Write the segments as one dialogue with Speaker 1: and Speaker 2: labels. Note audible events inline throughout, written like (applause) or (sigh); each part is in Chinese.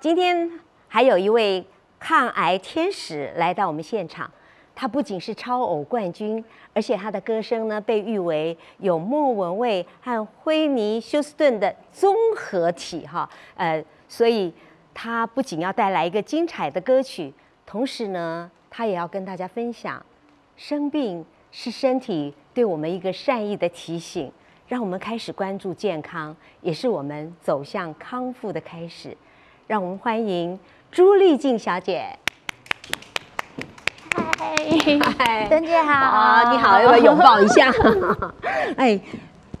Speaker 1: 今天还有一位抗癌天使来到我们现场，他不仅是超偶冠军，而且他的歌声呢被誉为有莫文蔚和惠妮休斯顿的综合体哈，呃，所以他不仅要带来一个精彩的歌曲，同时呢，他也要跟大家分享，生病是身体对我们一个善意的提醒，让我们开始关注健康，也是我们走向康复的开始。让我们欢迎朱丽静小姐。
Speaker 2: 嗨，曾姐好。
Speaker 1: 啊，你好，要不要拥抱一下？(laughs) 哎，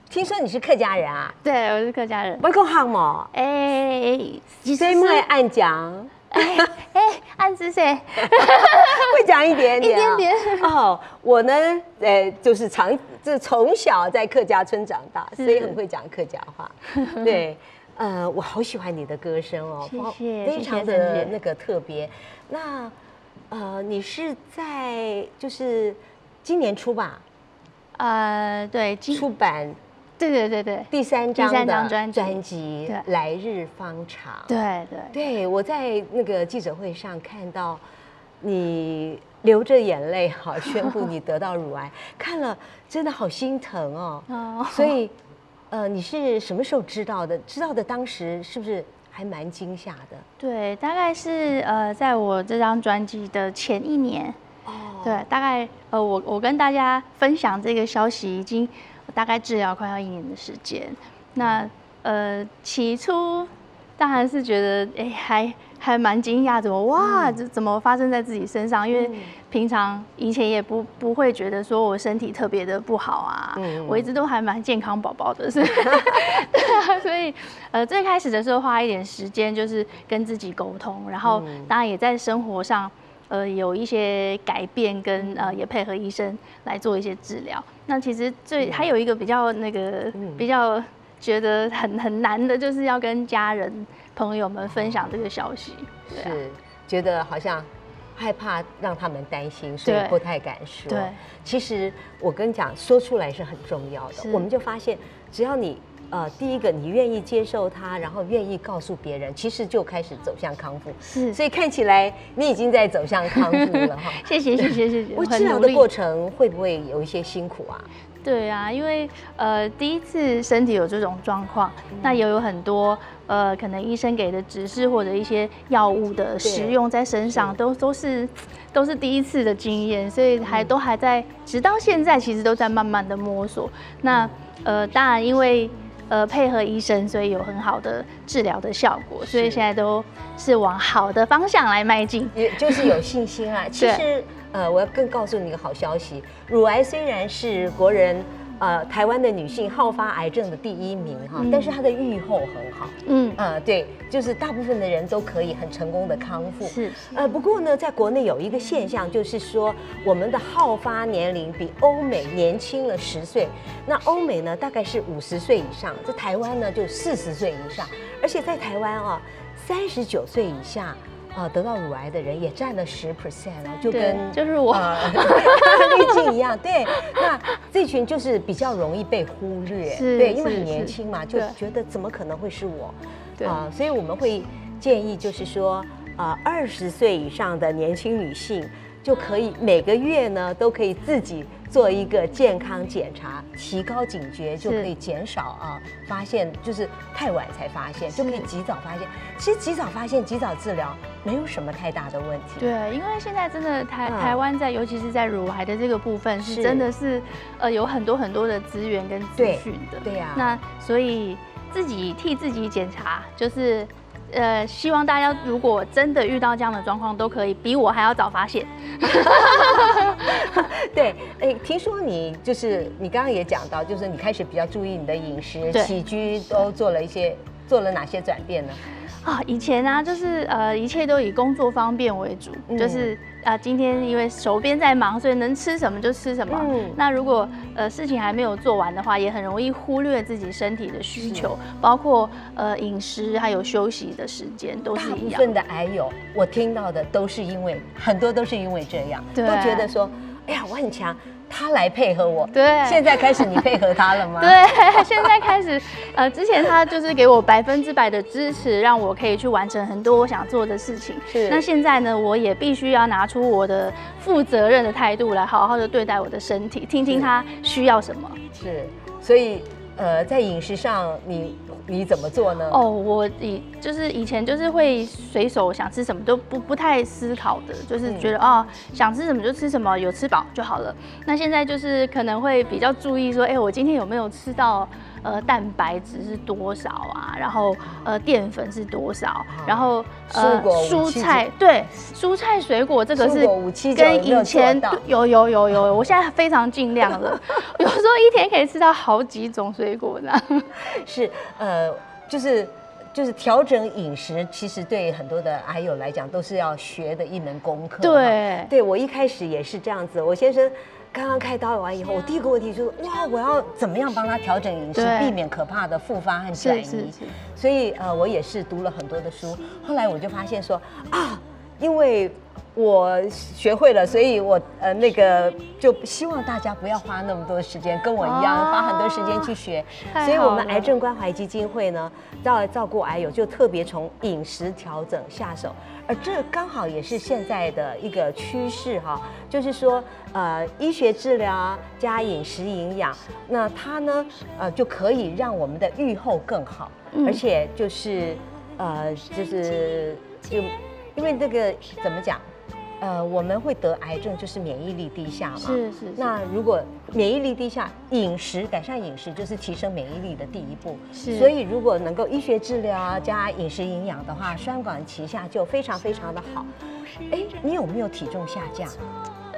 Speaker 1: 听说你是客家人啊？
Speaker 2: 对，我是客家人。
Speaker 1: 会讲汉嘛？
Speaker 2: 哎，
Speaker 1: 谁会按讲？
Speaker 2: 哎哎，按是谁？(laughs)
Speaker 1: 会讲一点点，
Speaker 2: 一点点。
Speaker 1: 哦，我呢，呃，就是长，就是从小在客家村长大，所以很会讲客家话。对。呃，我好喜欢你的歌声哦，
Speaker 2: 谢谢，
Speaker 1: 非常的那个特别。那呃，你是在就是今年出吧？
Speaker 2: 呃，对，
Speaker 1: 出版，
Speaker 2: 对对对对，
Speaker 1: 第三张
Speaker 2: 第三张
Speaker 1: 专专辑《来日方长》。
Speaker 2: 对对
Speaker 1: 对，我在那个记者会上看到你流着眼泪哈，宣布你得到乳癌，(laughs) 看了真的好心疼哦。哦，所以。呃，你是什么时候知道的？知道的当时是不是还蛮惊吓的？
Speaker 2: 对，大概是呃，在我这张专辑的前一年。哦。对，大概呃，我我跟大家分享这个消息，已经大概治疗快要一年的时间。那呃，起初当然是觉得，哎，还。还蛮惊讶，怎么哇？这怎么发生在自己身上？因为平常以前也不不会觉得说我身体特别的不好啊，我一直都还蛮健康宝宝的，是。对啊，所以呃最开始的时候花一点时间就是跟自己沟通，然后当然也在生活上呃有一些改变，跟呃也配合医生来做一些治疗。那其实最还有一个比较那个比较觉得很很难的，就是要跟家人。朋友们分享这个消息，
Speaker 1: 是觉得好像害怕让他们担心，所以不太敢说。
Speaker 2: 对，
Speaker 1: 其实我跟你讲，说出来是很重要的。我们就发现，只要你呃，第一个你愿意接受它，然后愿意告诉别人，其实就开始走向康复。
Speaker 2: 是，
Speaker 1: 所以看起来你已经在走向康复了 (laughs) 哈。
Speaker 2: 谢谢谢谢谢谢。
Speaker 1: 我治疗的过程会不会有一些辛苦啊？
Speaker 2: 对啊，因为呃第一次身体有这种状况，那也有很多呃可能医生给的指示或者一些药物的使用在身上，都都是都是第一次的经验，所以还都还在，直到现在其实都在慢慢的摸索。那呃当然因为呃配合医生，所以有很好的治疗的效果，所以现在都是往好的方向来迈进，
Speaker 1: 也就是有信心啊。(laughs) 其实。呃，我要更告诉你一个好消息，乳癌虽然是国人，呃，台湾的女性好发癌症的第一名哈，但是她的预后很好，嗯，呃，对，就是大部分的人都可以很成功的康复，
Speaker 2: 是，
Speaker 1: 呃，不过呢，在国内有一个现象，就是说我们的好发年龄比欧美年轻了十岁，那欧美呢大概是五十岁以上，在台湾呢就四十岁以上，而且在台湾啊，三十九岁以下。啊，得到乳癌的人也占了十 percent 啊，就跟
Speaker 2: 就是我
Speaker 1: 滤镜 (laughs) 一样。对，那这群就是比较容易被忽略，对，因为很年轻嘛，就觉得怎么可能会是我？啊，所以我们会建议，就是说，啊，二十岁以上的年轻女性就可以每个月呢都可以自己。做一个健康检查，提高警觉，就可以减少啊发现，就是太晚才发现，就可以及早发现。其实及早发现、及早治疗，没有什么太大的问题。
Speaker 2: 对，因为现在真的台台湾在，尤其是在乳癌的这个部分，是真的是呃有很多很多的资源跟资讯的。
Speaker 1: 对呀。
Speaker 2: 那所以自己替自己检查，就是。呃，希望大家如果真的遇到这样的状况，都可以比我还要早发现。(laughs)
Speaker 1: 对，哎，听说你就是你刚刚也讲到，就是你开始比较注意你的饮食起居，都做了一些，做了哪些转变呢？
Speaker 2: 啊，以前呢，就是呃，一切都以工作方便为主，就是啊，今天因为手边在忙，所以能吃什么就吃什么。嗯，那如果呃事情还没有做完的话，也很容易忽略自己身体的需求，包括呃饮食还有休息的时间都是一样。
Speaker 1: 大部分的癌友，我听到的都是因为很多都是因为这样，都觉得说，哎呀，我很强。他来配合我。
Speaker 2: 对
Speaker 1: 现在开始你配合他了吗？
Speaker 2: 对，(laughs) 现在开始，呃，之前他就是给我百分之百的支持，让我可以去完成很多我想做的事情。
Speaker 1: 是
Speaker 2: 那现在呢，我也必须要拿出我的负责任的态度来好好的对待我的身体，听听他需要什么。
Speaker 1: 是，所以呃，在饮食上你你怎么做呢？
Speaker 2: 哦，我以就是以前就是会随手想吃什么都不不太思考的，就是觉得、哦想吃什么就吃什么，有吃饱就好了。那现在就是可能会比较注意说，哎、我今天有没有吃到呃蛋白质是多少啊？然后呃淀粉是多少？然后呃
Speaker 1: 蔬
Speaker 2: 菜对蔬菜水果这个是跟以前有有有有，我现在非常尽量了，(laughs) 有时候一天可以吃到好几种水果呢。(laughs)
Speaker 1: 是呃，就是就是调整饮食，其实对很多的癌友来讲都是要学的一门功课。
Speaker 2: 对
Speaker 1: 对我一开始也是这样子，我先生。刚刚开刀完以后，我第一个问题就是哇，我要怎么样帮他调整饮食，避免可怕的复发和转移。所以呃，我也是读了很多的书，后来我就发现说啊，因为我学会了，所以我呃那个就希望大家不要花那么多时间，跟我一样、
Speaker 2: 哦
Speaker 1: 花很多时间去学。所以我们癌症关怀基金会呢，照照顾癌友就特别从饮食调整下手，而这刚好也是现在的一个趋势哈，就是说呃医学治疗加饮食营养，那它呢呃就可以让我们的预后更好，
Speaker 2: 嗯
Speaker 1: 而且就是呃就是就因为这个怎么讲？呃，我们会得癌症，就是免疫力低下嘛。
Speaker 2: 是是是
Speaker 1: 那如果免疫力低下，饮食改善饮食就是提升免疫力的第一步。
Speaker 2: 是
Speaker 1: 所以如果能够医学治疗加饮食营养的话，双管齐下就非常非常的好。哎，你有没有体重下降？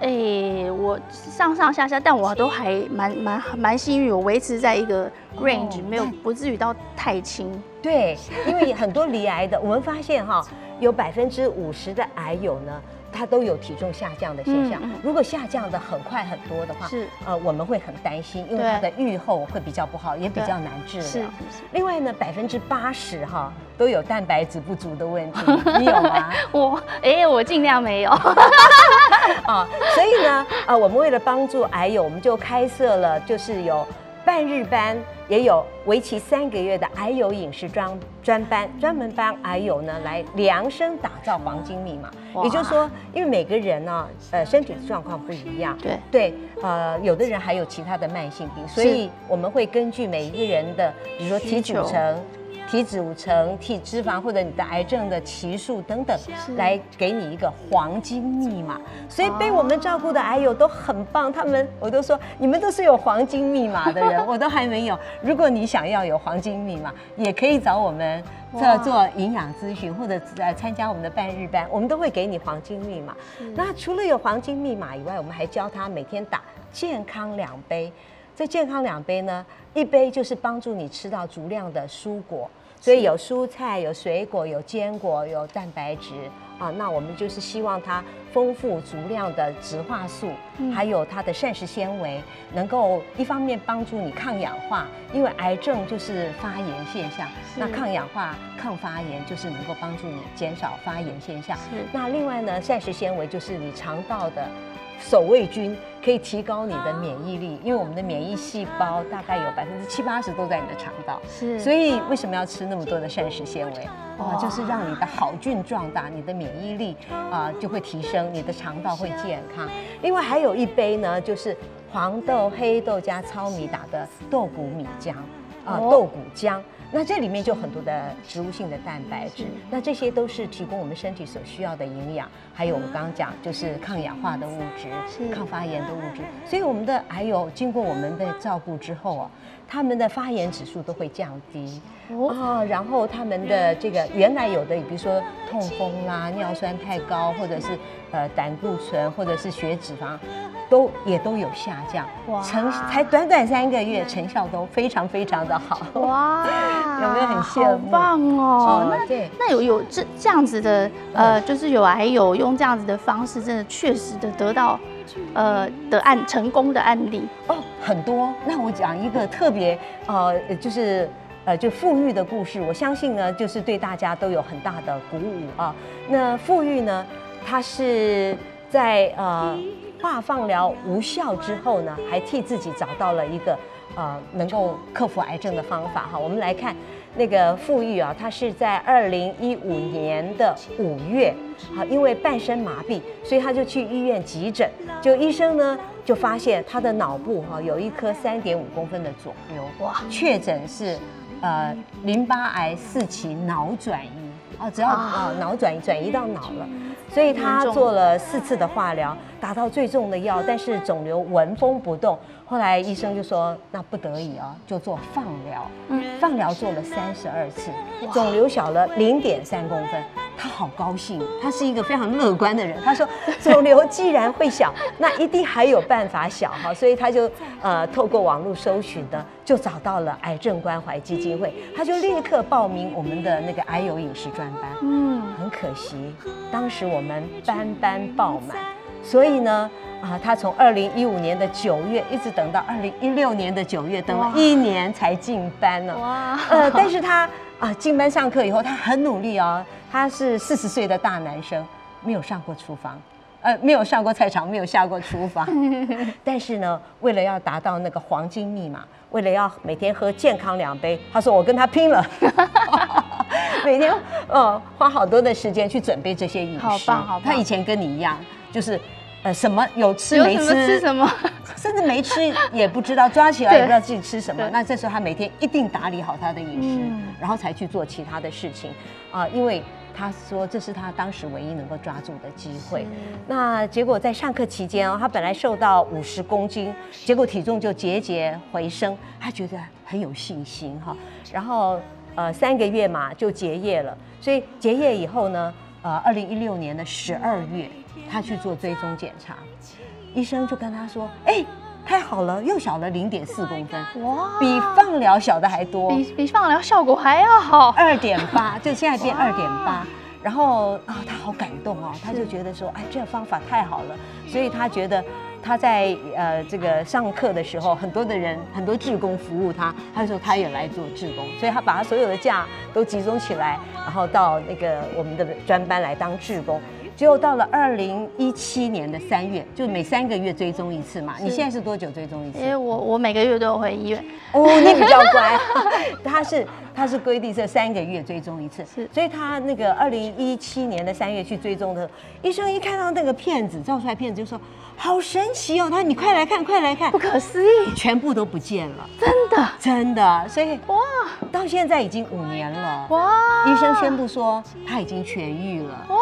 Speaker 2: 哎、我上上下下，但我都还蛮蛮蛮幸运，我维持在一个 range，、没有不至于到太轻。
Speaker 1: 对，因为很多离癌的，我们发现哈，有百分之五十的癌友呢，他都有体重下降的现象。如果下降的很快很多的话，
Speaker 2: 是
Speaker 1: 呃，我们会很担心，因为
Speaker 2: 对
Speaker 1: 它的预后会比较不好，也比
Speaker 2: 对
Speaker 1: 较难治疗。
Speaker 2: 是。
Speaker 1: 另外呢，百分之八十哈都有蛋白质不足的问题，(laughs) 你有吗？(laughs)
Speaker 2: 我哎、我尽量没有。(laughs)
Speaker 1: 啊，所以呢，呃，我们为了帮助癌友，我们就开设了，就是有半日班，也有为期三个月的癌友饮食专专班，专门帮癌友呢来量身打造黄金密码。也就是说，因为每个人呢，呃，身体的状况不一样，
Speaker 2: 对
Speaker 1: 对，呃，有的人还有其他的慢性病，所以我们会根据每一个人的，比如说体组
Speaker 2: 需求
Speaker 1: 成。体组成、体脂肪或者你的癌症的期数等等，来给你一个黄金密码。所以被我们照顾的癌友都很棒，他们我都说你们都是有黄金密码的人，(laughs) 我都还没有。如果你想要有黄金密码，也可以找我们做做营养咨询，或者呃参加我们的半日班，我们都会给你黄金密码。那除了有黄金密码以外，我们还教他每天打健康两杯。这健康两杯呢，一杯就是帮助你吃到足量的蔬果，所以有蔬菜、有水果、有坚果、有蛋白质啊。那我们就是希望它丰富足量的植化素，还有它的膳食纤维，能够一方面帮助你抗氧化，因为癌症就是发炎现象，那抗氧化、抗发炎就是能够帮助你减少发炎现象。
Speaker 2: 是
Speaker 1: 那另外呢，膳食纤维就是你肠道的守卫军，可以提高你的免疫力，因为我们的免疫细胞大概有百分之七八十都在你的肠道。
Speaker 2: 是
Speaker 1: 所以为什么要吃那么多的膳食纤维？啊，
Speaker 2: 哇
Speaker 1: 就是让你的好菌壮大，你的免疫力啊就会提升，你的肠道会健康。另外还有一杯呢，就是黄豆、黑豆加糙米打的豆谷米浆啊，
Speaker 2: 哦
Speaker 1: 豆谷浆。那这里面就很多的植物性的蛋白质，那这些都是提供我们身体所需要的营养，还有我们刚刚讲就是抗氧化的物质、
Speaker 2: 是
Speaker 1: 抗发炎的物质。所以我们的还有经过我们的照顾之后啊，他们的发炎指数都会降低。
Speaker 2: 哦
Speaker 1: 哦，然后他们的这个原来有的，比如说痛风啦、尿酸太高，或者是呃胆固醇，或者是血脂肪，都也都有下降。
Speaker 2: 哇
Speaker 1: 成才短短三个月，成效都非常非常的好。
Speaker 2: 哇，(laughs)
Speaker 1: 有没有很羡
Speaker 2: 好
Speaker 1: 慕
Speaker 2: 棒哦！那
Speaker 1: 对，
Speaker 2: 那有有这这样子的，呃，就是有癌友用这样子的方式，真的确实的得到，呃的案成功的案例。
Speaker 1: 哦，很多。那我讲一个特别呃，就是呃，就富裕的故事，我相信呢，就是对大家都有很大的鼓舞啊。那富裕呢，他是在呃化放疗无效之后呢，还替自己找到了一个呃能够克服癌症的方法哈。我们来看那个富裕啊，他是在二零一五年的五月，好，因为半身麻痹，所以他就去医院急诊，就医生呢就发现他的脑部哈有一颗三点五公分的肿瘤，哇，确诊是呃淋巴癌四期脑转移。哦，只要啊脑转移转移到脑了，所以他做了四次的化疗，打到最重的药，但是肿瘤纹风不动。后来医生就说，那不得已啊，就做放疗。嗯，放疗做了三十二次，肿瘤小了零点三公分。他好高兴，他是一个非常乐观的人。他说，(laughs) 肿瘤既然会小，那一定还有办法小哈。(laughs) 所以他就呃透过网络搜寻的，就找到了癌症关怀基金会，他就立刻报名我们的那个癌友饮食专班。嗯，很可惜，当时我们班班爆满，所以呢，啊，他从二零一五年的九月一直等到二零一六年的九月，等了一年才进班呢。哇，呃，但是他啊进班上课以后，他很努力哦。他是四十岁的大男生，没有上过厨房，呃，没有上过菜场，没有下过厨房。(laughs) 但是呢，为了要达到那个黄金密码，为了要每天喝健康两杯，他说我跟他拼了，(laughs) 每天呃花好多的时间去准备这些饮食。
Speaker 2: 好棒，好棒。
Speaker 1: 他以前跟你一样，就是呃什么有吃没吃，
Speaker 2: 吃什么，(laughs)
Speaker 1: 甚至没吃也不知道，抓起来 (laughs) 也不知道自己吃什么。那这时候他每天一定打理好他的饮食，然后才去做其他的事情啊，因为。他说：“这是他当时唯一能够抓住的机会。那结果在上课期间哦，他本来瘦到五十公斤，结果体重就节节回升。他觉得很有信心哈。然后呃三个月嘛就结业了。所以结业以后呢，呃二零一六年的十二月，他去做追踪检查，医生就跟他说：哎，太好了，又小了零点四公分，哇，比放疗小的还多，
Speaker 2: 比比放疗效果还要好，(laughs)
Speaker 1: 二点八，就现在变二点八。”然后啊，他好感动哦，他就觉得说，哎，这个方法太好了，所以他觉得他在呃这个上课的时候，很多的人很多志工服务他，他说他也来做志工，所以他把他所有的假都集中起来，然后到那个我们的专班来当志工。只有到了二零一七年的三月，就每三个月追踪一次嘛。你现在是多久追踪一次？
Speaker 2: 因为我我每个月都有回医院。
Speaker 1: 哦，你比较乖。(laughs) 他是他是规定是三个月追踪一次，是。所以他那个二零一七年的三月去追踪的时候，医生一看到那个片子照出来片子就说好神奇哦，他说你快来看快来看，
Speaker 2: 不可思议，
Speaker 1: 全部都不见了，
Speaker 2: 真的
Speaker 1: 真的。所以哇，到现在已经五年了。哇，医生宣布说他已经痊愈了。哇。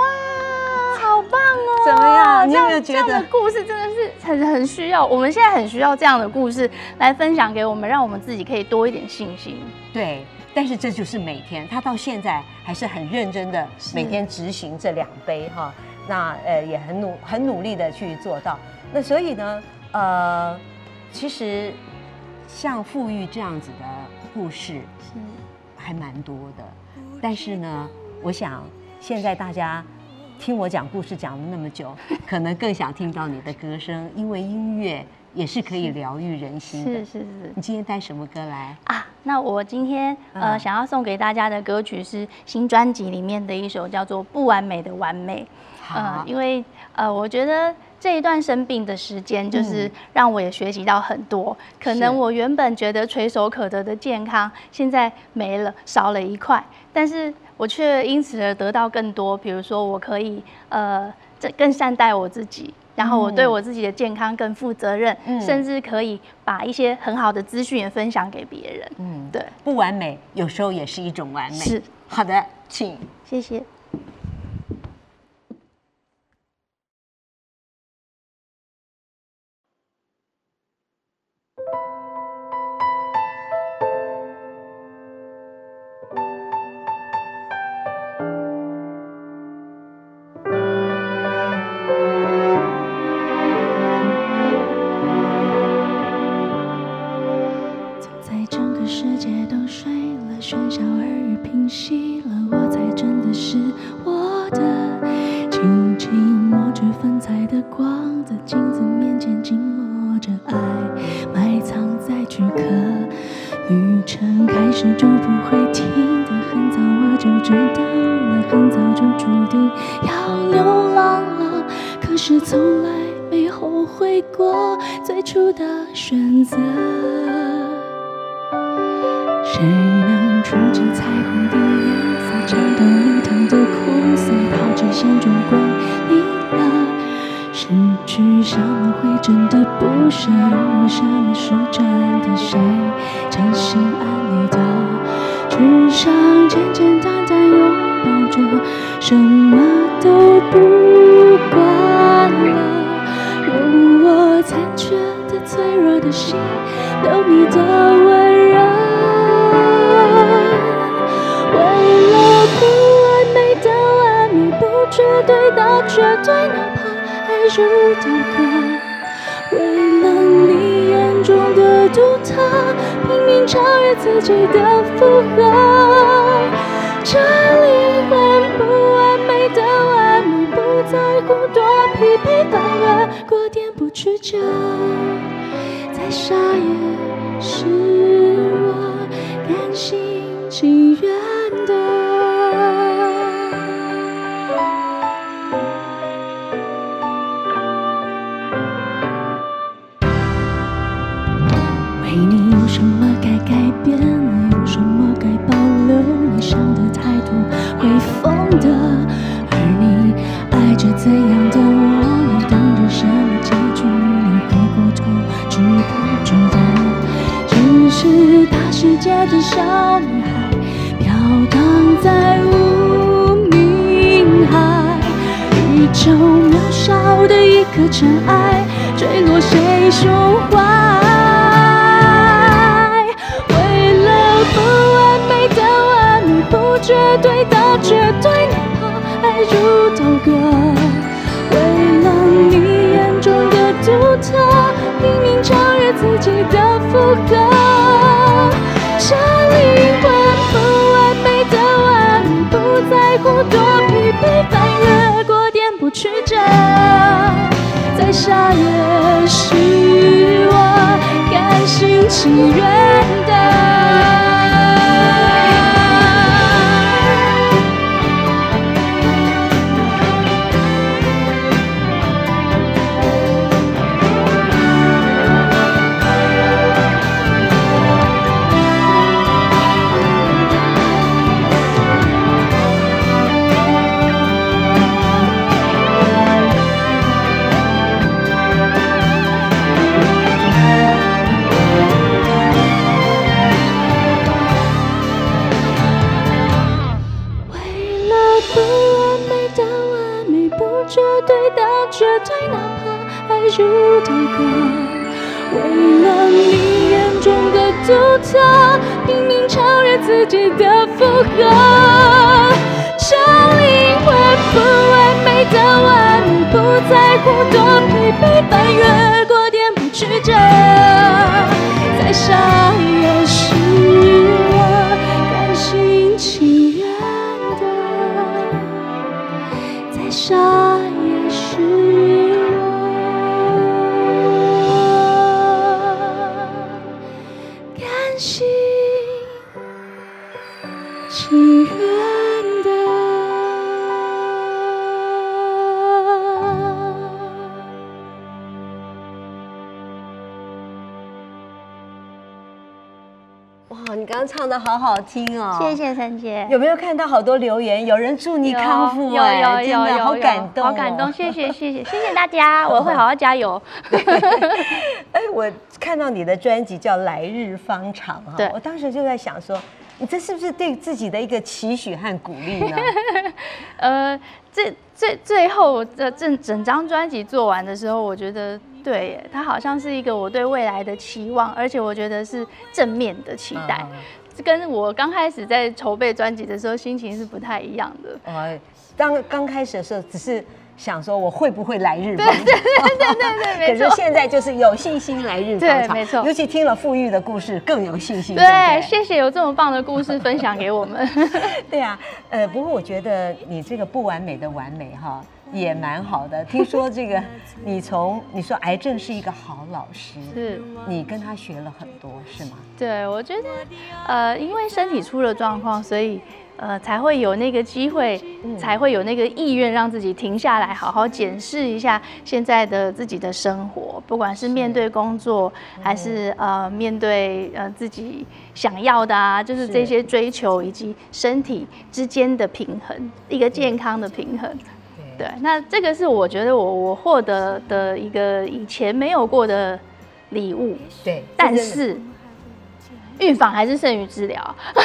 Speaker 2: 好棒哦！
Speaker 1: 怎么样？你有没有觉得
Speaker 2: 这样的故事真的是很很需要？我们现在很需要这样的故事来分享给我们，让我们自己可以多一点信心。
Speaker 1: 对，但是这就是每天，他到现在还是很认真的每天执行这两杯哈。那呃也很努很努力的去做到。那所以呢，呃，其实像富裕这样子的故事是还蛮多的。但是呢，我想现在大家。听我讲故事讲了那么久，(laughs) 可能更想听到你的歌声，因为音乐也是可以疗愈人心的。
Speaker 2: 是是是。
Speaker 1: 你今天带什么歌来啊？
Speaker 2: 那我今天呃想要送给大家的歌曲是新专辑里面的一首叫做《不完美的完美》。
Speaker 1: 呃。
Speaker 2: 因为呃我觉得这一段生病的时间，就是让我也学习到很多。可能我原本觉得垂手可得的健康，现在没了，少了一块，但是。我却因此而得到更多，比如说我可以呃，这更善待我自己，然后我对我自己的健康更负责任，甚至可以把一些很好的资讯也分享给别人。嗯，对，
Speaker 1: 不完美有时候也是一种完美。
Speaker 2: 是，
Speaker 1: 好的，请，
Speaker 2: 谢谢。
Speaker 3: 脆弱的心，留你的温热。为了不完美的完美，不绝对的绝对，哪怕爱如刀割。为了你眼中的独特，拼命超越自己的负荷。这灵魂不完美的完美，不在乎多疲惫，反而过点不曲折。傻也是我甘心情愿的小女孩，飘荡在无名海，宇宙渺小的一颗尘埃，坠落谁胸怀？为了不完美的完美，不绝对的，在乎多疲惫，翻越过颠簸曲折。在下也是我甘心情愿的。绝对的绝对，哪怕爱如刀割。为了你眼中的独特，拼命超越自己的负荷。这灵魂不完美的完美，不在乎多疲惫，翻越过点不曲折。再傻也
Speaker 1: 唱的好好听哦！
Speaker 3: 谢。谢陈姐。
Speaker 1: 有没有看到好多留言？有人祝你康复
Speaker 3: 有
Speaker 1: 哎，
Speaker 3: 有
Speaker 1: 真的
Speaker 3: 有
Speaker 1: 好感动、哦
Speaker 3: 好感动，谢谢谢谢谢谢大家，(laughs) 我会好好加油。(laughs)
Speaker 1: 哎，我看到你的专辑叫《来日方长》哈，我当时就在想说，你这是不是对自己的一个期许和鼓励呢？(laughs)
Speaker 3: 呃，这最最后的整整张专辑做完的时候，我觉得对耶，它好像是一个我对未来的期望，而且我觉得是正面的期待，
Speaker 1: 嗯
Speaker 3: 这跟我刚开始在筹备专辑的时候心情是不太一样的。
Speaker 1: 呃，当刚开始的时候，只是想说我会不会来日 (laughs) 方长，对对
Speaker 3: 对 (laughs)
Speaker 1: 可是现在就是有信心来日方长，
Speaker 3: 没错
Speaker 1: 尤其听了富裕的故事，更有信心。
Speaker 3: 对，
Speaker 1: 不
Speaker 3: 谢谢有这么棒的故事分享给我们。(laughs)
Speaker 1: 对啊，呃，不过我觉得你这个不完美的完美哈，也蛮好的。听说这个 (laughs) 你从你说癌症是一个好老师，
Speaker 3: 是，
Speaker 1: 你跟他学了很多是吗？
Speaker 3: 对，我觉得，呃，因为身体出了状况，所以
Speaker 2: 呃，才会有那个机会，才会有那个意愿让自己停下来，好好检视一下现在的自己的生活，不管是面对工作，还是呃面对呃自己想要的啊，就是这些追求以及身体之间的平衡，一个健康的平衡。对，那这个是我觉得我我获得的一个以前没有过的礼物。
Speaker 1: 对，
Speaker 2: 但是。预防还是胜于治疗，(laughs)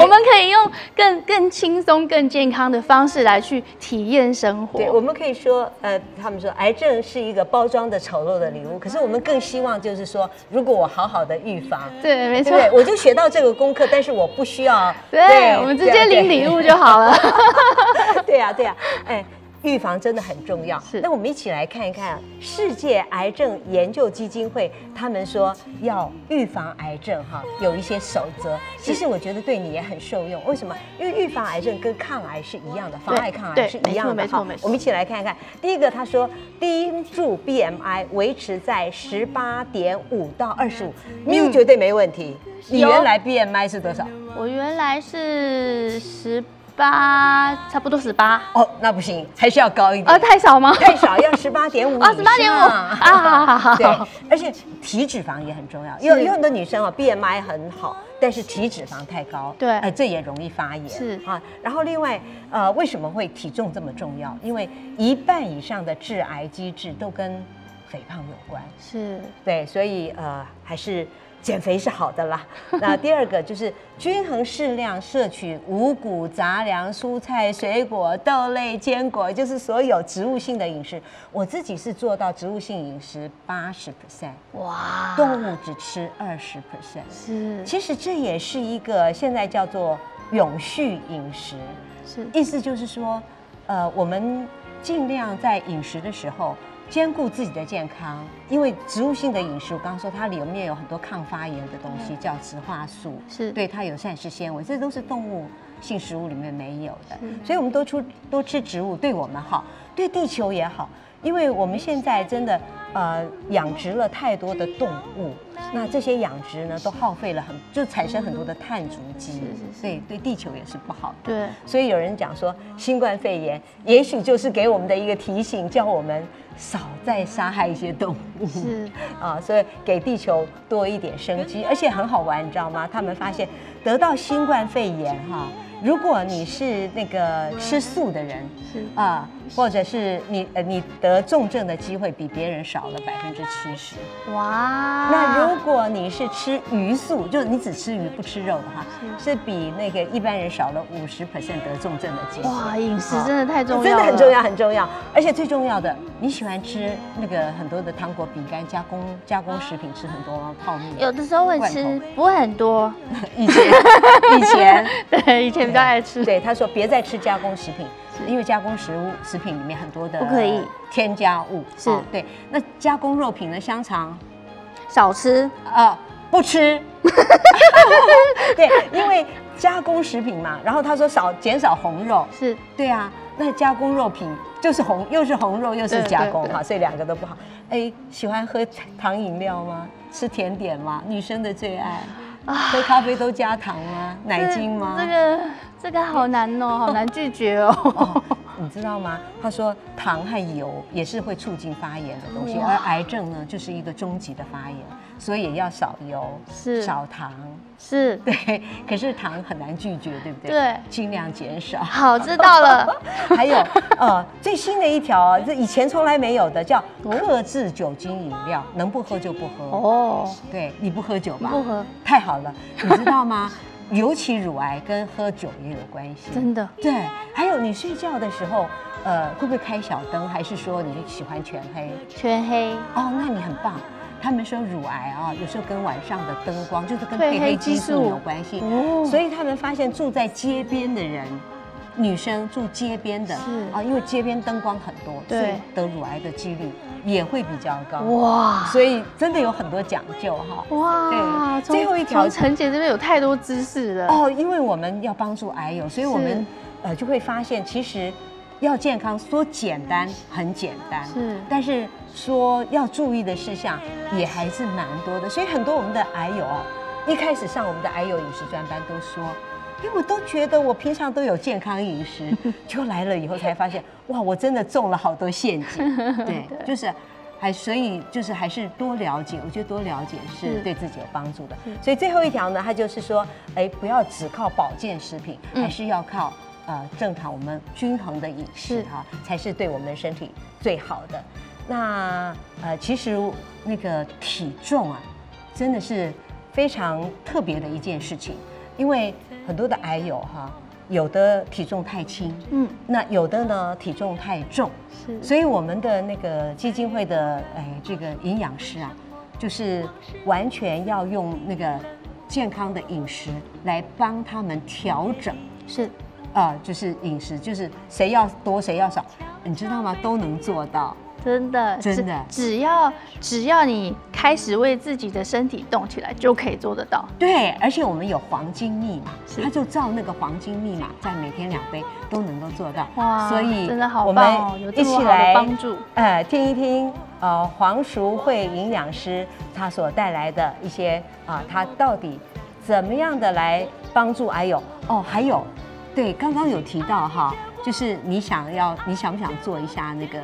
Speaker 2: 我们可以用更更轻松、更健康的方式来去体验生活。
Speaker 1: 对，我们可以说，呃，他们说癌症是一个包装的丑陋的礼物，可是我们更希望就是说，如果我好好的预防，
Speaker 2: 对，没错，
Speaker 1: 我就学到这个功课，但是我不需要，
Speaker 2: 对，我们直接领礼物就好了。(laughs)
Speaker 1: 对呀，对呀，哎。预防真的很重要。是，那我们一起来看一看世界癌症研究基金会，他们说要预防癌症哈，有一些守则。其实我觉得对你也很受用。为什么？因为预防癌症跟抗癌是一样的，防癌抗癌是一样的。
Speaker 2: 没错没错
Speaker 1: 我们一起来看一看。第一个，他说盯住 BMI 维持在十八点五到二十五，你绝对没问题。你原来 BMI 是多少？
Speaker 2: 我原来是十。八差不多十八
Speaker 1: 哦，那不行，还是要高一点
Speaker 2: 啊？太少吗？
Speaker 1: 太少，要十八点五啊，(laughs) 十八点五 (laughs) 啊，对，而且体脂肪也很重要，有有很多女生啊，BMI 很好，但是体脂肪太高，
Speaker 2: 对，
Speaker 1: 哎，这也容易发炎
Speaker 2: 是啊。
Speaker 1: 然后另外，呃，为什么会体重这么重要？因为一半以上的致癌机制都跟肥胖有关，
Speaker 2: 是
Speaker 1: 对，所以呃，还是。减肥是好的啦。(laughs) 那第二个就是均衡适量摄取五谷杂粮、蔬菜、水果、豆类、坚果，就是所有植物性的饮食。我自己是做到植物性饮食八十 percent，哇，动物只吃二十 percent。
Speaker 2: 是，
Speaker 1: 其实这也是一个现在叫做永续饮食，是，意思就是说，呃，我们尽量在饮食的时候。兼顾自己的健康，因为植物性的饮食，我刚刚说它里面有很多抗发炎的东西，叫植化素，
Speaker 2: 是。
Speaker 1: 对它有膳食纤维，这都是动物性食物里面没有的，所以我们多出多吃植物，对我们好，对地球也好，因为我们现在真的呃养殖了太多的动物。那这些养殖呢，都耗费了很，就产生很多的碳足迹，所以对地球也是不好
Speaker 2: 的。对，
Speaker 1: 所以有人讲说，新冠肺炎也许就是给我们的一个提醒，叫我们少再杀害一些动物。
Speaker 2: 是 (laughs)
Speaker 1: 啊，所以给地球多一点生机，而且很好玩，你知道吗？他们发现得到新冠肺炎哈。如果你是那个吃素的人，是啊，或者是你呃你得重症的机会比别人少了百分之七十。哇！那如果你是吃鱼素，就是你只吃鱼不吃肉的话，是比那个一般人少了五十 percent 得重症的机会。哇，
Speaker 2: 饮食真的太重要，
Speaker 1: 真的很重要很重要。而且最重要的，你喜欢吃那个很多的糖果、饼干、加工加工食品，吃很多泡面。
Speaker 2: 有的时候会吃，不会很多。
Speaker 1: 以前 (laughs) 以前
Speaker 2: 对以前。比较爱吃，
Speaker 1: 对他说别再吃加工食品，因为加工食物食品里面很多的
Speaker 2: 不可以
Speaker 1: 添加物。
Speaker 2: 是
Speaker 1: 对，那加工肉品呢？香肠
Speaker 2: 少吃啊，
Speaker 1: 不吃。(laughs) 对，因为加工食品嘛，然后他说少减少红肉，
Speaker 2: 是
Speaker 1: 对啊。那加工肉品就是红，又是红肉又是加工哈，所以两个都不好。哎，喜欢喝糖饮料吗？吃甜点吗？女生的最爱。喝咖啡都加糖吗？奶精吗？
Speaker 2: 这个这个好难哦，(laughs) 好难拒绝哦。
Speaker 1: 你知道吗？他说糖和油也是会促进发炎的东西，而癌症呢就是一个终极的发炎，所以也要少油，
Speaker 2: 是
Speaker 1: 少糖，
Speaker 2: 是
Speaker 1: 对。可是糖很难拒绝，对不对？
Speaker 2: 对，
Speaker 1: 尽量减少。
Speaker 2: 好，知道了。(laughs)
Speaker 1: 还有呃，最新的一条，这以前从来没有的，叫克制酒精饮料，能不喝就不喝。哦，对，你不喝酒吧？
Speaker 2: 不喝，
Speaker 1: 太好了。你知道吗？尤其乳癌跟喝酒也有关系，
Speaker 2: 真的。
Speaker 1: 对，还有你睡觉的时候，呃，会不会开小灯？还是说你喜欢全黑？
Speaker 2: 全黑。
Speaker 1: 哦，那你很棒。他们说乳癌啊，有时候跟晚上的灯光就是跟褪黑激素有关系。哦。所以他们发现住在街边的人。女生住街边的，是啊，因为街边灯光很多，所以得乳癌的几率也会比较高。哇，所以真的有很多讲究哈。哇，
Speaker 2: 对，最后一条，陈姐这边有太多知识了。
Speaker 1: 哦，因为我们要帮助癌友，所以我们呃就会发现，其实要健康说简单很简单，是，但是说要注意的事项也还是蛮多的。所以很多我们的癌友啊，一开始上我们的癌友饮食专班都说。因为我都觉得我平常都有健康饮食，(laughs) 就来了以后才发现，哇，我真的中了好多陷阱。对，(laughs) 就是还所以就是还是多了解，我觉得多了解是对自己有帮助的。所以最后一条呢，它就是说，哎，不要只靠保健食品，还是要靠呃正常我们均衡的饮食哈，才是对我们身体最好的。那呃，其实那个体重啊，真的是非常特别的一件事情，因为很多的癌友哈，有的体重太轻，嗯，那有的呢体重太重，是，所以我们的那个基金会的哎这个营养师啊，就是完全要用那个健康的饮食来帮他们调整，
Speaker 2: 是，
Speaker 1: 啊，就是饮食，就是谁要多谁要少，你知道吗？都能做到。
Speaker 2: 真的，
Speaker 1: 真的，
Speaker 2: 只要只要你开始为自己的身体动起来，就可以做得到。
Speaker 1: 对，而且我们有黄金密码，他就照那个黄金密码，在每天两杯都能够做到。哇，
Speaker 2: 所以真的好棒哦，有这么帮助。
Speaker 1: 呃，听一听，呃，黄淑慧营养师他所带来的一些啊，他到底怎么样的来帮助癌友？哦，还有，对，刚刚有提到哈，就是你想要，你想不想做一下那个？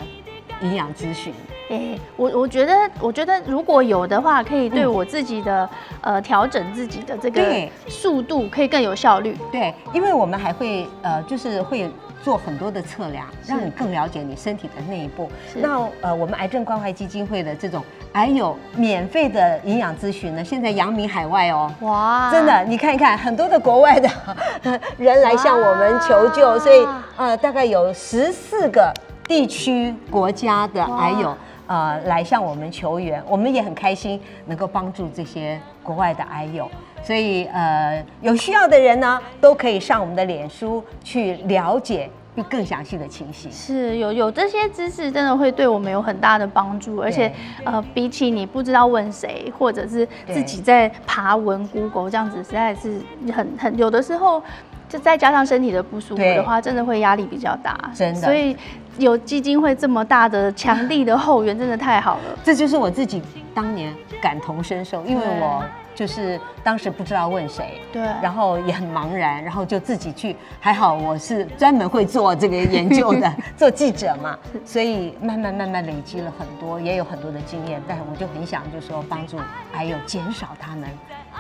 Speaker 1: 营养咨询，哎，
Speaker 2: 我我觉得，我觉得如果有的话，可以对我自己的呃调整自己的这个速度，可以更有效率。
Speaker 1: 对，因为我们还会呃，就是会做很多的测量，让你更了解你身体的内部。那呃，我们癌症关怀基金会的这种还有免费的营养咨询呢，现在扬名海外哦。哇，真的，你看一看，很多的国外的 (laughs) 人来向我们求救，所以呃，大概有十四个。地区国家的癌友，呃，来向我们求援，我们也很开心能够帮助这些国外的癌友，所以呃，有需要的人呢，都可以上我们的脸书去了解更详细的情形。
Speaker 2: 是有有这些知识，真的会对我们有很大的帮助，而且呃，比起你不知道问谁，或者是自己在爬文 Google 这样子，实在是很很有的时候。就再加上身体的不舒服的话，真的会压力比较大。
Speaker 1: 真的，
Speaker 2: 所以有基金会这么大的强力的后援，真的太好了。
Speaker 1: 这就是我自己当年感同身受，因为我就是当时不知道问谁，
Speaker 2: 对，
Speaker 1: 然后也很茫然，然后就自己去。还好我是专门会做这个研究的，(laughs) 做记者嘛，所以慢慢慢慢累积了很多，也有很多的经验。但我就很想就说帮助，还有减少他们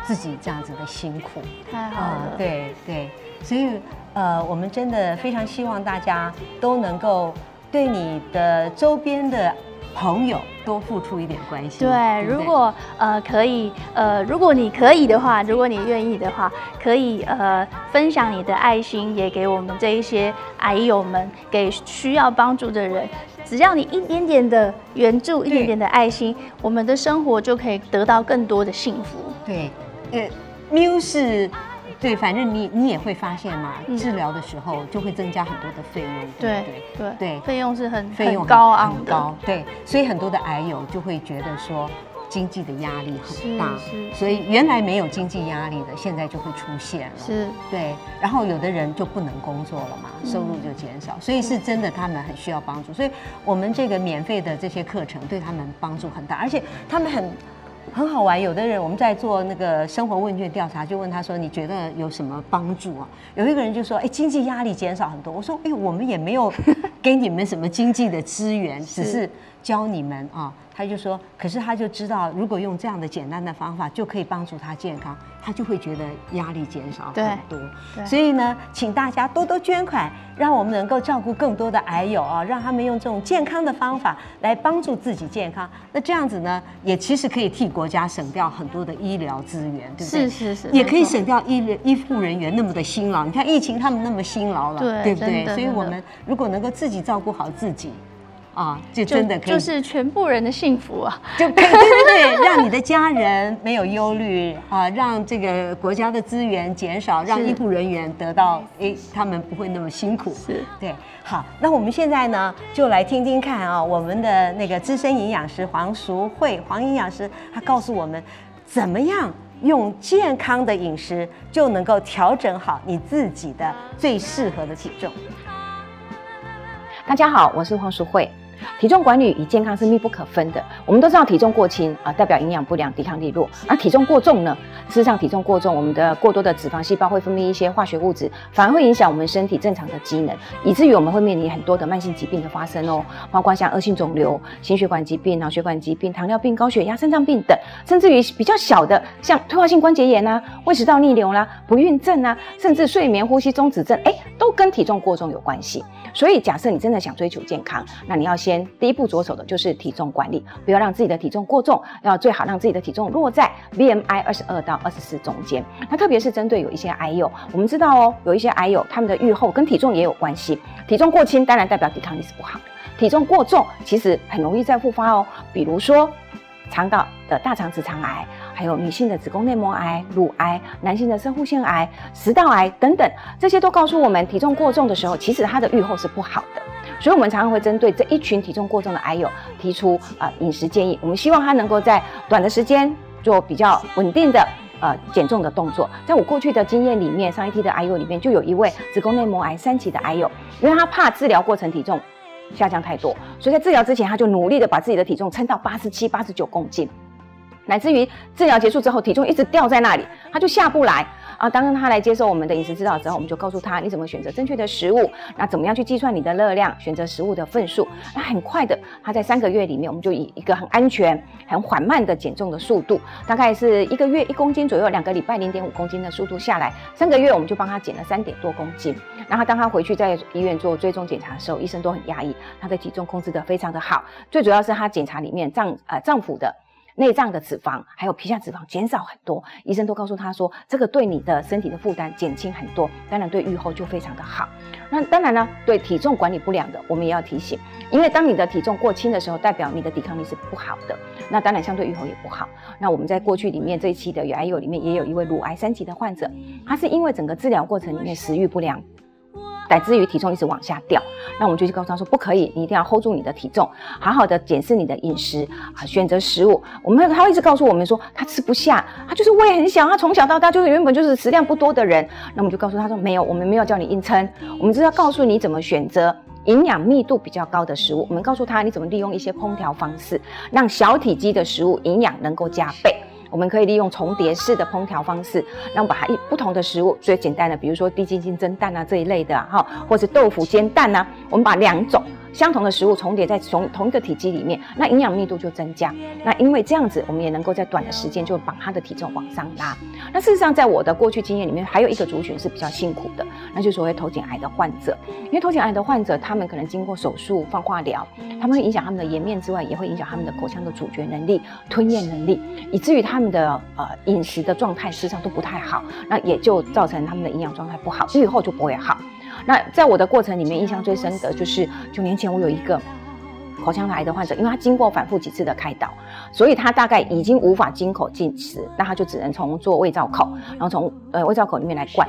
Speaker 1: 自己这样子的辛苦。
Speaker 2: 太好了，
Speaker 1: 对对。所以，呃，我们真的非常希望大家都能够对你的周边的朋友多付出一点关心。
Speaker 2: 对，如果呃可以，呃，如果你可以的话，如果你愿意的话，可以呃分享你的爱心，也给我们这一些癌友们，给需要帮助的人。只要你一点点的援助，一点点的爱心，我们的生活就可以得到更多的幸福。
Speaker 1: 对，呃，Mu 是。对，反正你你也会发现嘛，治疗的时候就会增加很多的费用，对对
Speaker 2: 对对，费用是很费用高昂的，
Speaker 1: 对，所以很多的癌友就会觉得说经济的压力很大，所以原来没有经济压力的，现在就会出现了，
Speaker 2: 是，
Speaker 1: 对，然后有的人就不能工作了嘛，收入就减少，所以是真的他们很需要帮助，所以我们这个免费的这些课程对他们帮助很大，而且他们很。很好玩，有的人我们在做那个生活问卷调查，就问他说：“你觉得有什么帮助啊？”有一个人就说：“哎，经济压力减少很多。”我说：“哎，我们也没有给你们什么经济的资源，(laughs) 只是教你们啊。”他就说：“可是他就知道，如果用这样的简单的方法，就可以帮助他健康，他就会觉得压力减少很多。所以呢，请大家多多捐款，让我们能够照顾更多的癌友啊，让他们用这种健康的方法来帮助自己健康。那这样子呢，也其实可以替国家省掉很多的医疗资源，对不
Speaker 2: 对？是是是，
Speaker 1: 也可以省掉医医护人员那么的辛劳。你看疫情他们那么辛劳了，对不对？所以我们如果能够自己照顾好自己。啊，就真的可
Speaker 2: 以，就是全部人的幸福啊，
Speaker 1: 就对对对，让你的家人没有忧虑啊，让这个国家的资源减少，让医护人员得到，诶，他们不会那么辛苦。
Speaker 2: 是，
Speaker 1: 对，好，那我们现在呢，就来听听看啊，我们的那个资深营养师黄淑慧黄营养师，他告诉我们，怎么样用健康的饮食就能够调整好你自己的最适合的体重。
Speaker 4: 大家好，我是黄淑慧。体重管理与健康是密不可分的。我们都知道体重过轻啊，代表营养不良、抵抗力弱；而体重过重呢，事实上体重过重，我们的过多的脂肪细胞会分泌一些化学物质，反而会影响我们身体正常的机能，以至于我们会面临很多的慢性疾病的发生哦，包括像恶性肿瘤、心血管疾病、脑血管疾病、糖尿病、高血压、肾脏病等，甚至于比较小的像退化性关节炎啊、胃食道逆流啦、不孕症啊，甚至睡眠呼吸中止症，哎，都跟体重过重有关系。所以，假设你真的想追求健康，那你要先先第一步着手的就是体重管理，不要让自己的体重过重，要最好让自己的体重落在 BMI 二十二到二十四中间。那特别是针对有一些癌友，我们知道哦，有一些癌友他们的预后跟体重也有关系。体重过轻当然代表抵抗力是不好的，体重过重其实很容易再复发哦。比如说肠道的大肠直肠癌。还有女性的子宫内膜癌、乳癌，男性的肾护腺癌、食道癌等等，这些都告诉我们，体重过重的时候，其实它的预后是不好的。所以，我们常常会针对这一群体重过重的癌友提出啊饮食建议。我们希望他能够在短的时间做比较稳定的呃减重的动作。在我过去的经验里面，上一批的癌友里面就有一位子宫内膜癌三期的癌友，因为他怕治疗过程体重下降太多，所以在治疗之前他就努力的把自己的体重撑到八十七、八十九公斤。乃至于治疗结束之后，体重一直掉在那里，他就下不来啊。当他来接受我们的饮食指导之后，我们就告诉他你怎么选择正确的食物，那怎么样去计算你的热量，选择食物的份数。那很快的，他在三个月里面，我们就以一个很安全、很缓慢的减重的速度，大概是一个月一公斤左右，两个礼拜零点五公斤的速度下来，三个月我们就帮他减了三点多公斤。然后当他回去在医院做追踪检查的时候，医生都很压抑，他的体重控制的非常的好。最主要是他检查里面脏呃脏腑的。内脏的脂肪还有皮下脂肪减少很多，医生都告诉他说，这个对你的身体的负担减轻很多，当然对愈后就非常的好。那当然呢，对体重管理不良的，我们也要提醒，因为当你的体重过轻的时候，代表你的抵抗力是不好的，那当然相对愈后也不好。那我们在过去里面这一期的有癌友里面，也有一位乳癌三级的患者，他是因为整个治疗过程里面食欲不良。乃至于体重一直往下掉，那我们就去告诉他说不可以，你一定要 hold 住你的体重，好好的检视你的饮食啊，选择食物。我们他会一直告诉我们说他吃不下，他就是胃很小，他从小到大就是原本就是食量不多的人。那我们就告诉他说没有，我们没有叫你硬撑，我们是要告诉你怎么选择营养密度比较高的食物。我们告诉他你怎么利用一些烹调方式，让小体积的食物营养能够加倍。我们可以利用重叠式的烹调方式，让把它一不同的食物，最简单的，比如说低筋筋蒸蛋啊这一类的哈，或是豆腐煎蛋啊，我们把两种。相同的食物重叠在同同一个体积里面，那营养密度就增加。那因为这样子，我们也能够在短的时间就把他的体重往上拉。那事实上，在我的过去经验里面，还有一个族群是比较辛苦的，那就是所谓头颈癌的患者。因为头颈癌的患者，他们可能经过手术、放化疗，他们会影响他们的颜面之外，也会影响他们的口腔的咀嚼能力、吞咽能力，以至于他们的呃饮食的状态事实上都不太好。那也就造成他们的营养状态不好，愈后就不会好。那在我的过程里面，印象最深的就是九年前我有一个口腔癌的患者，因为他经过反复几次的开刀，所以他大概已经无法经口进食，那他就只能从做胃造口，然后从呃胃造口里面来灌。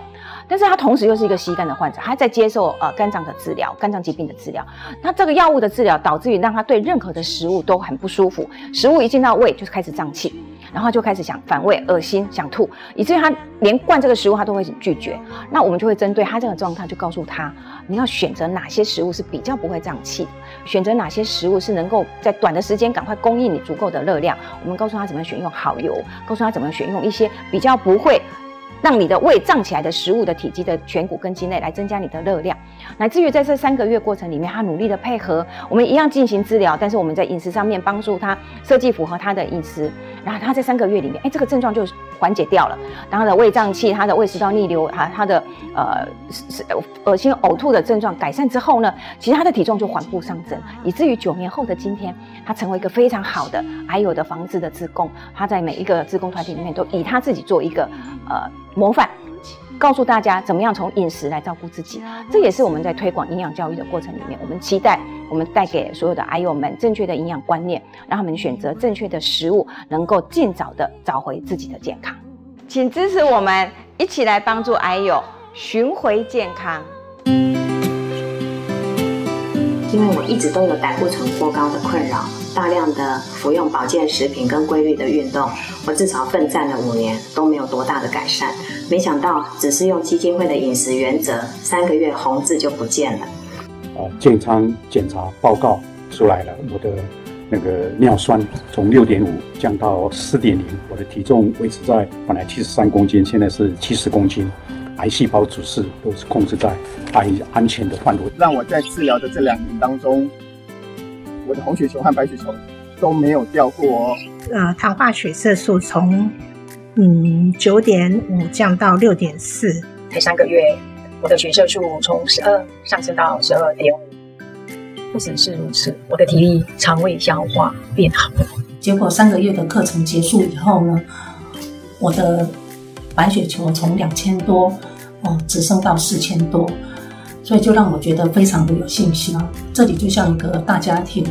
Speaker 4: 但是他同时又是一个吸肝的患者，他在接受呃肝脏的治疗，肝脏疾病的治疗。那这个药物的治疗导致于让他对任何的食物都很不舒服，食物一进到胃就是开始胀气。然后就开始想反胃、恶心、想吐，以至于他连灌这个食物他都会拒绝。那我们就会针对他这个状态，就告诉他，你要选择哪些食物是比较不会胀气，选择哪些食物是能够在短的时间赶快供应你足够的热量。我们告诉他怎么选用好油，告诉他怎么选用一些比较不会。让你的胃胀起来的食物的体积的全谷根茎类来增加你的热量，乃至于在这三个月过程里面，他努力的配合，我们一样进行治疗，但是我们在饮食上面帮助他设计符合他的饮食，然后他在三个月里面，哎，这个症状就缓解掉了，然后的胃胀气、他的胃食道逆流、哈，他的呃是恶心呕吐的症状改善之后呢，其实他的体重就缓步上升，以至于九年后的今天，他成为一个非常好的还有的房子的职工，他在每一个职工团体里面都以他自己做一个呃。模范，告诉大家怎么样从饮食来照顾自己，这也是我们在推广营养教育的过程里面，我们期待我们带给所有的癌友们正确的营养观念，让他们选择正确的食物，能够尽早的找回自己的健康。请支持我们，一起来帮助癌友寻回健康。
Speaker 5: 因为我一直都有胆固醇过高的困扰，大量的服用保健食品跟规律的运动，我至少奋战了五年都没有多大的改善。没想到只是用基金会的饮食原则，三个月红字就不见了。
Speaker 6: 健康检查报告出来了，我的那个尿酸从六点五降到四点零，我的体重维持在本来七十三公斤，现在是七十公斤，癌细胞指数都是控制在安安全的范围。
Speaker 7: 让我在治疗的这两年当中，我的红血球和白血球都没有掉过哦。
Speaker 8: 呃，糖化血色素从嗯九点五降到六点四，
Speaker 9: 才三个月，我的血色素从十二上升到十二点五。不只是如此，我的体力、肠胃消化变好了。
Speaker 10: 结果三个月的课程结束以后呢，我的白血球从两千多哦，只剩到四千多，所以就让我觉得非常的有信心啊。这里就像一个大家庭，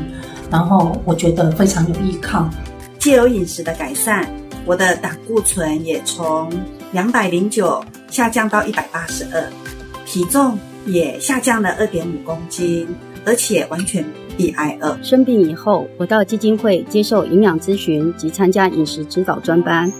Speaker 10: 然后我觉得非常有依靠。
Speaker 11: 借由饮食的改善，我的胆固醇也从两百零九下降到一百八十二，体重也下降了二点五公斤。而且完全避癌了。
Speaker 12: 生病以后，我到基金会接受营养咨询及参加饮食指导专班，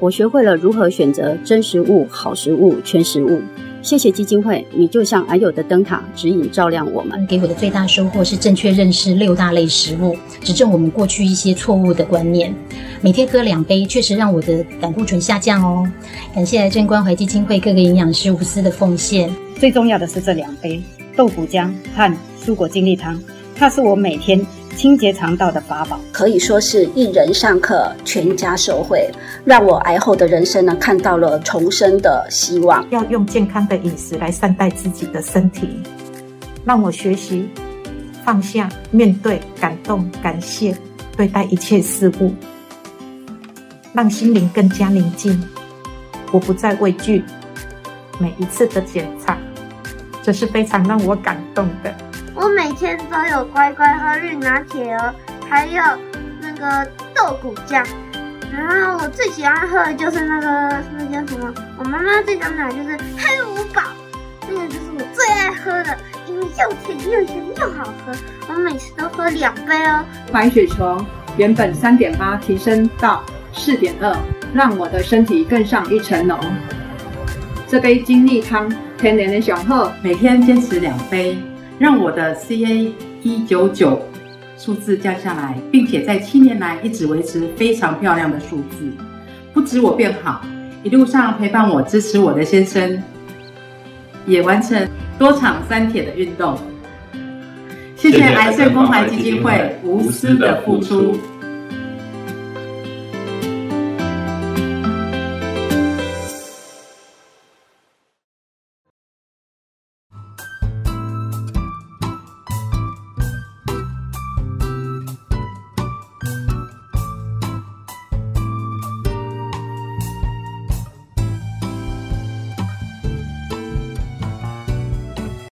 Speaker 12: 我学会了如何选择真食物、好食物、全食物。谢谢基金会，你就像癌友的灯塔，指引照亮我们。
Speaker 13: 给我的最大收获是正确认识六大类食物，指正我们过去一些错误的观念。每天喝两杯，确实让我的胆固醇下降哦。感谢癌症关怀基金会各个营养师无私的奉献。
Speaker 14: 最重要的是这两杯豆腐浆和。蔬果精力汤，它是我每天清洁肠道的法宝，
Speaker 12: 可以说是一人上课，全家受惠，让我癌后的人生呢看到了重生的希望。
Speaker 8: 要用健康的饮食来善待自己的身体，让我学习放下、面对、感动、感谢对待一切事物，让心灵更加宁静。我不再畏惧每一次的检查，这是非常让我感动的。
Speaker 15: 我每天都有乖乖喝绿拿铁哦，还有那个豆鼓酱。然后我最喜欢喝的就是那个那叫什么？我妈妈最常买就是黑五宝，那个就是我最爱喝的，因为又甜又咸又好喝。我每次都喝两杯哦。
Speaker 16: 白血球原本三点八提升到四点二，让我的身体更上一层楼。这杯精力汤天然的雄厚，
Speaker 17: 每天坚持两杯。让我的 CA 一九九数字降下来，并且在七年来一直维持非常漂亮的数字。不止我变好，一路上陪伴我、支持我的先生，也完成多场三铁的运动。谢谢癌症关怀基金会无私的付出。